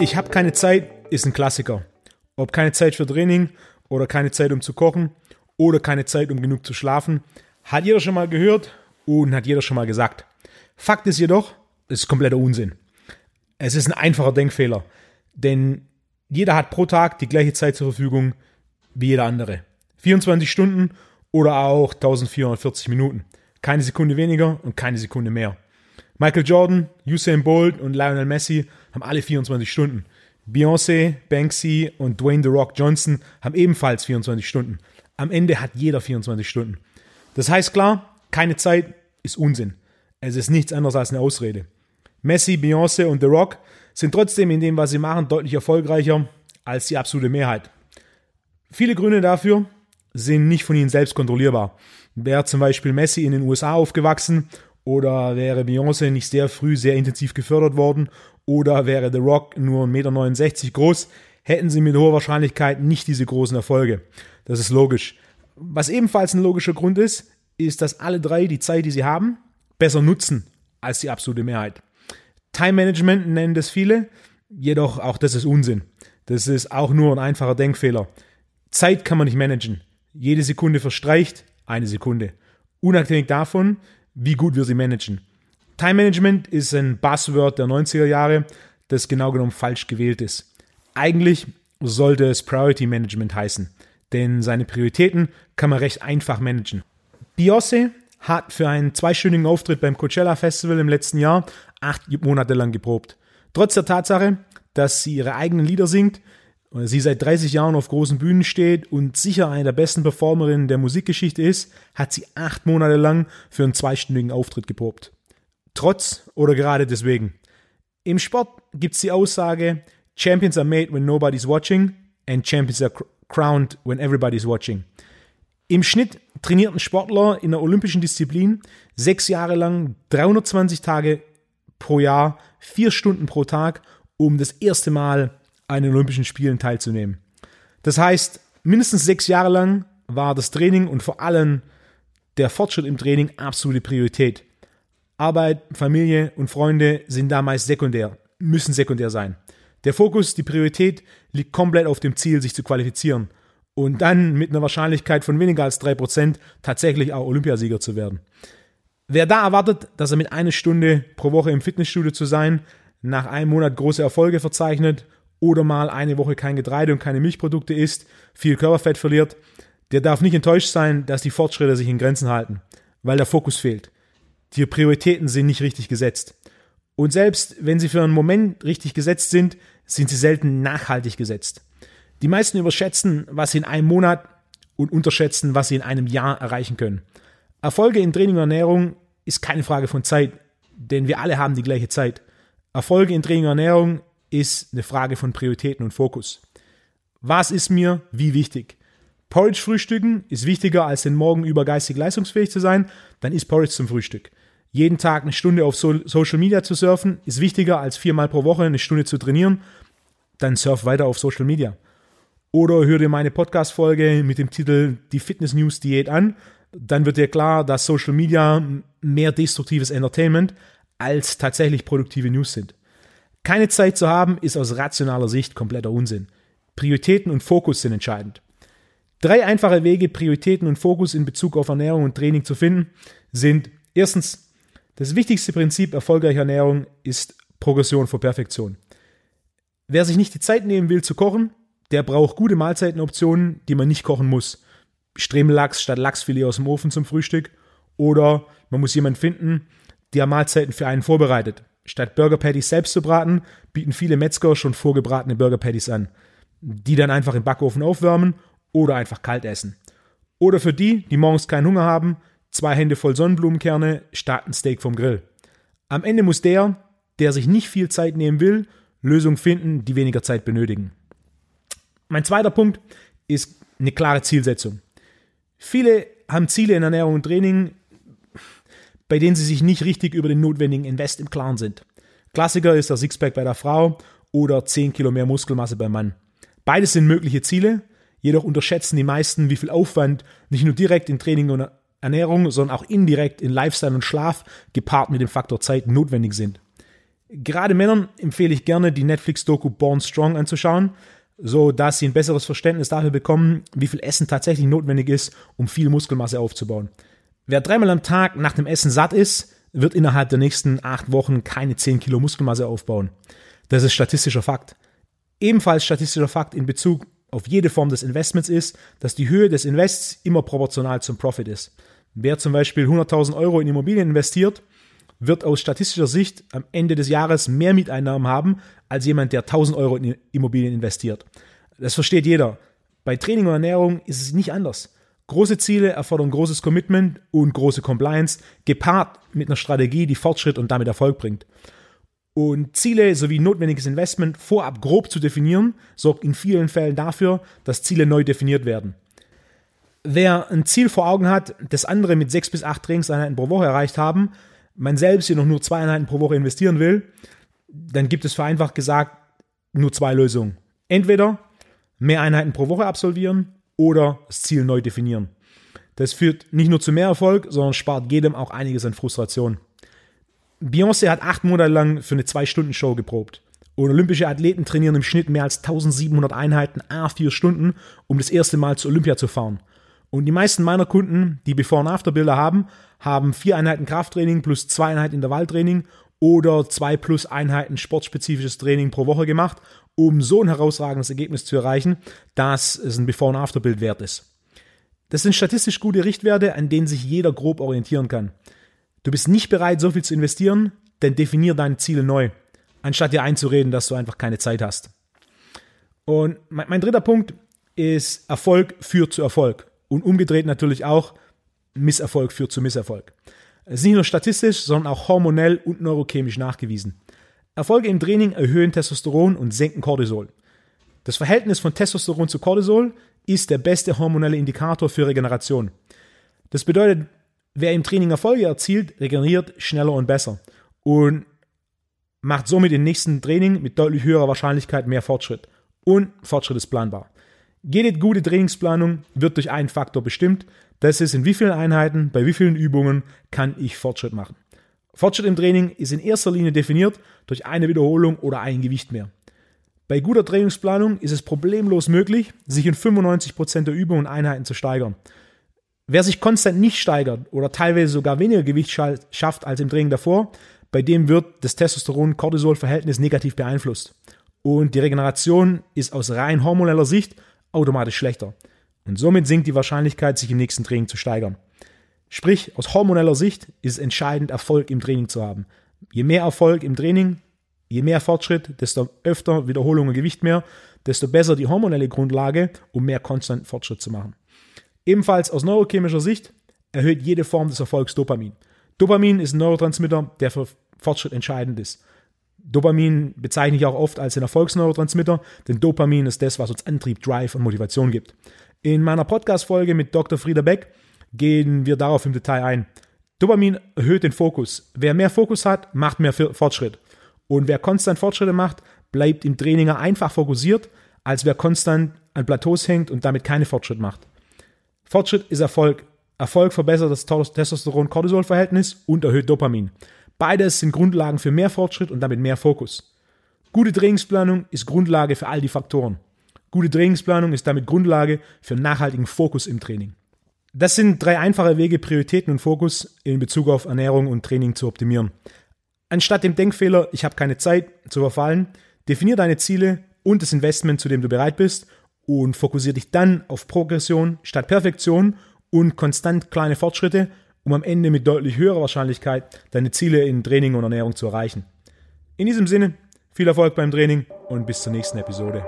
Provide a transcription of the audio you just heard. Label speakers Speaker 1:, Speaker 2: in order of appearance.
Speaker 1: Ich habe keine Zeit ist ein Klassiker. Ob keine Zeit für Training oder keine Zeit um zu kochen oder keine Zeit um genug zu schlafen, hat jeder schon mal gehört und hat jeder schon mal gesagt. Fakt ist jedoch, es ist kompletter Unsinn. Es ist ein einfacher Denkfehler, denn jeder hat pro Tag die gleiche Zeit zur Verfügung wie jeder andere. 24 Stunden oder auch 1440 Minuten. Keine Sekunde weniger und keine Sekunde mehr. Michael Jordan, Usain Bolt und Lionel Messi haben alle 24 Stunden. Beyoncé, Banksy und Dwayne The Rock Johnson haben ebenfalls 24 Stunden. Am Ende hat jeder 24 Stunden. Das heißt klar, keine Zeit ist Unsinn. Es ist nichts anderes als eine Ausrede. Messi, Beyoncé und The Rock sind trotzdem in dem, was sie machen, deutlich erfolgreicher als die absolute Mehrheit. Viele Gründe dafür sind nicht von ihnen selbst kontrollierbar. Wäre zum Beispiel Messi in den USA aufgewachsen oder wäre Beyoncé nicht sehr früh sehr intensiv gefördert worden oder wäre The Rock nur 1,69 Meter groß, hätten sie mit hoher Wahrscheinlichkeit nicht diese großen Erfolge. Das ist logisch. Was ebenfalls ein logischer Grund ist, ist, dass alle drei die Zeit, die sie haben, besser nutzen als die absolute Mehrheit. Time Management nennen das viele, jedoch auch das ist Unsinn. Das ist auch nur ein einfacher Denkfehler. Zeit kann man nicht managen. Jede Sekunde verstreicht eine Sekunde. Unabhängig davon, wie gut wir sie managen. Time Management ist ein Buzzword der 90er Jahre, das genau genommen falsch gewählt ist. Eigentlich sollte es Priority Management heißen, denn seine Prioritäten kann man recht einfach managen. Beyoncé hat für einen zweistündigen Auftritt beim Coachella Festival im letzten Jahr acht Monate lang geprobt. Trotz der Tatsache, dass sie ihre eigenen Lieder singt, sie seit 30 Jahren auf großen Bühnen steht und sicher eine der besten Performerinnen der Musikgeschichte ist, hat sie acht Monate lang für einen zweistündigen Auftritt geprobt. Trotz oder gerade deswegen. Im Sport gibt es die Aussage, Champions are made when nobody's watching and Champions are crowned when everybody's watching. Im Schnitt trainierten Sportler in der olympischen Disziplin sechs Jahre lang 320 Tage pro Jahr, vier Stunden pro Tag, um das erste Mal an den Olympischen Spielen teilzunehmen. Das heißt, mindestens sechs Jahre lang war das Training und vor allem der Fortschritt im Training absolute Priorität. Arbeit, Familie und Freunde sind da meist sekundär, müssen sekundär sein. Der Fokus, die Priorität liegt komplett auf dem Ziel, sich zu qualifizieren und dann mit einer Wahrscheinlichkeit von weniger als 3% tatsächlich auch Olympiasieger zu werden. Wer da erwartet, dass er mit einer Stunde pro Woche im Fitnessstudio zu sein, nach einem Monat große Erfolge verzeichnet oder mal eine Woche kein Getreide und keine Milchprodukte isst, viel Körperfett verliert, der darf nicht enttäuscht sein, dass die Fortschritte sich in Grenzen halten, weil der Fokus fehlt. Die Prioritäten sind nicht richtig gesetzt. Und selbst wenn sie für einen Moment richtig gesetzt sind, sind sie selten nachhaltig gesetzt. Die meisten überschätzen, was sie in einem Monat und unterschätzen, was sie in einem Jahr erreichen können. Erfolge in Training und Ernährung ist keine Frage von Zeit, denn wir alle haben die gleiche Zeit. Erfolge in Training und Ernährung ist eine Frage von Prioritäten und Fokus. Was ist mir wie wichtig? Porridge frühstücken ist wichtiger als den Morgen über geistig leistungsfähig zu sein, dann ist Porridge zum Frühstück. Jeden Tag eine Stunde auf Social Media zu surfen ist wichtiger als viermal pro Woche eine Stunde zu trainieren, dann surf weiter auf Social Media. Oder hör dir meine Podcast-Folge mit dem Titel Die Fitness News Diät an, dann wird dir klar, dass Social Media mehr destruktives Entertainment als tatsächlich produktive News sind. Keine Zeit zu haben, ist aus rationaler Sicht kompletter Unsinn. Prioritäten und Fokus sind entscheidend. Drei einfache Wege, Prioritäten und Fokus in Bezug auf Ernährung und Training zu finden, sind erstens, das wichtigste Prinzip erfolgreicher Ernährung ist Progression vor Perfektion. Wer sich nicht die Zeit nehmen will zu kochen, der braucht gute Mahlzeitenoptionen, die man nicht kochen muss. Stremellachs statt Lachsfilet aus dem Ofen zum Frühstück oder man muss jemanden finden, der Mahlzeiten für einen vorbereitet. Statt Burger Patties selbst zu braten, bieten viele Metzger schon vorgebratene Burger Patties an, die dann einfach im Backofen aufwärmen oder einfach kalt essen. Oder für die, die morgens keinen Hunger haben, zwei Hände voll Sonnenblumenkerne statt ein Steak vom Grill. Am Ende muss der, der sich nicht viel Zeit nehmen will, Lösungen finden, die weniger Zeit benötigen. Mein zweiter Punkt ist eine klare Zielsetzung. Viele haben Ziele in Ernährung und Training, bei denen sie sich nicht richtig über den notwendigen Invest im Klaren sind. Klassiker ist der Sixpack bei der Frau oder 10 Kilo mehr Muskelmasse beim Mann. Beides sind mögliche Ziele, jedoch unterschätzen die meisten, wie viel Aufwand nicht nur direkt in Training Ernährung, sondern auch indirekt in Lifestyle und Schlaf gepaart mit dem Faktor Zeit notwendig sind. Gerade Männern empfehle ich gerne, die Netflix-Doku Born Strong anzuschauen, so dass sie ein besseres Verständnis dafür bekommen, wie viel Essen tatsächlich notwendig ist, um viel Muskelmasse aufzubauen. Wer dreimal am Tag nach dem Essen satt ist, wird innerhalb der nächsten acht Wochen keine 10 Kilo Muskelmasse aufbauen. Das ist statistischer Fakt. Ebenfalls statistischer Fakt in Bezug auf jede Form des Investments ist, dass die Höhe des Invests immer proportional zum Profit ist. Wer zum Beispiel 100.000 Euro in Immobilien investiert, wird aus statistischer Sicht am Ende des Jahres mehr Mieteinnahmen haben als jemand, der 1000 Euro in Immobilien investiert. Das versteht jeder. Bei Training und Ernährung ist es nicht anders. Große Ziele erfordern großes Commitment und große Compliance, gepaart mit einer Strategie, die Fortschritt und damit Erfolg bringt. Und Ziele sowie notwendiges Investment vorab grob zu definieren, sorgt in vielen Fällen dafür, dass Ziele neu definiert werden. Wer ein Ziel vor Augen hat, das andere mit sechs bis acht Trainingseinheiten pro Woche erreicht haben, man selbst jedoch nur zwei Einheiten pro Woche investieren will, dann gibt es vereinfacht gesagt nur zwei Lösungen. Entweder mehr Einheiten pro Woche absolvieren oder das Ziel neu definieren. Das führt nicht nur zu mehr Erfolg, sondern spart jedem auch einiges an Frustration. Beyoncé hat acht Monate lang für eine Zwei-Stunden-Show geprobt. Und olympische Athleten trainieren im Schnitt mehr als 1700 Einheiten a vier Stunden, um das erste Mal zu Olympia zu fahren. Und die meisten meiner Kunden, die Before- und After-Bilder haben, haben vier Einheiten Krafttraining plus zwei Einheiten Intervalltraining oder zwei plus Einheiten sportspezifisches Training pro Woche gemacht, um so ein herausragendes Ergebnis zu erreichen, dass es ein Before- und After-Bild wert ist. Das sind statistisch gute Richtwerte, an denen sich jeder grob orientieren kann. Du bist nicht bereit, so viel zu investieren, dann definier deine Ziele neu, anstatt dir einzureden, dass du einfach keine Zeit hast. Und mein, mein dritter Punkt ist, Erfolg führt zu Erfolg. Und umgedreht natürlich auch, Misserfolg führt zu Misserfolg. Es ist nicht nur statistisch, sondern auch hormonell und neurochemisch nachgewiesen. Erfolge im Training erhöhen Testosteron und senken Cortisol. Das Verhältnis von Testosteron zu Cortisol ist der beste hormonelle Indikator für Regeneration. Das bedeutet, wer im Training Erfolge erzielt, regeneriert schneller und besser und macht somit im nächsten Training mit deutlich höherer Wahrscheinlichkeit mehr Fortschritt. Und Fortschritt ist planbar. Jede gute Trainingsplanung wird durch einen Faktor bestimmt. Das ist, in wie vielen Einheiten, bei wie vielen Übungen kann ich Fortschritt machen. Fortschritt im Training ist in erster Linie definiert durch eine Wiederholung oder ein Gewicht mehr. Bei guter Trainingsplanung ist es problemlos möglich, sich in 95% der Übungen und Einheiten zu steigern. Wer sich konstant nicht steigert oder teilweise sogar weniger Gewicht schafft als im Training davor, bei dem wird das Testosteron-Cortisol-Verhältnis negativ beeinflusst. Und die Regeneration ist aus rein hormoneller Sicht automatisch schlechter. Und somit sinkt die Wahrscheinlichkeit, sich im nächsten Training zu steigern. Sprich, aus hormoneller Sicht ist es entscheidend, Erfolg im Training zu haben. Je mehr Erfolg im Training, je mehr Fortschritt, desto öfter Wiederholung und Gewicht mehr, desto besser die hormonelle Grundlage, um mehr konstanten Fortschritt zu machen. Ebenfalls aus neurochemischer Sicht erhöht jede Form des Erfolgs Dopamin. Dopamin ist ein Neurotransmitter, der für Fortschritt entscheidend ist. Dopamin bezeichne ich auch oft als den Erfolgsneurotransmitter, denn Dopamin ist das, was uns Antrieb, Drive und Motivation gibt. In meiner Podcast-Folge mit Dr. Frieder Beck gehen wir darauf im Detail ein. Dopamin erhöht den Fokus. Wer mehr Fokus hat, macht mehr Fortschritt. Und wer konstant Fortschritte macht, bleibt im Training einfach fokussiert, als wer konstant an Plateaus hängt und damit keine Fortschritt macht. Fortschritt ist Erfolg. Erfolg verbessert das Testosteron-Cortisol-Verhältnis und erhöht Dopamin. Beides sind Grundlagen für mehr Fortschritt und damit mehr Fokus. Gute Trainingsplanung ist Grundlage für all die Faktoren. Gute Trainingsplanung ist damit Grundlage für nachhaltigen Fokus im Training. Das sind drei einfache Wege, Prioritäten und Fokus in Bezug auf Ernährung und Training zu optimieren. Anstatt dem Denkfehler, ich habe keine Zeit, zu verfallen, definier deine Ziele und das Investment, zu dem du bereit bist und fokussiere dich dann auf Progression statt Perfektion und konstant kleine Fortschritte um am Ende mit deutlich höherer Wahrscheinlichkeit deine Ziele in Training und Ernährung zu erreichen. In diesem Sinne, viel Erfolg beim Training und bis zur nächsten Episode.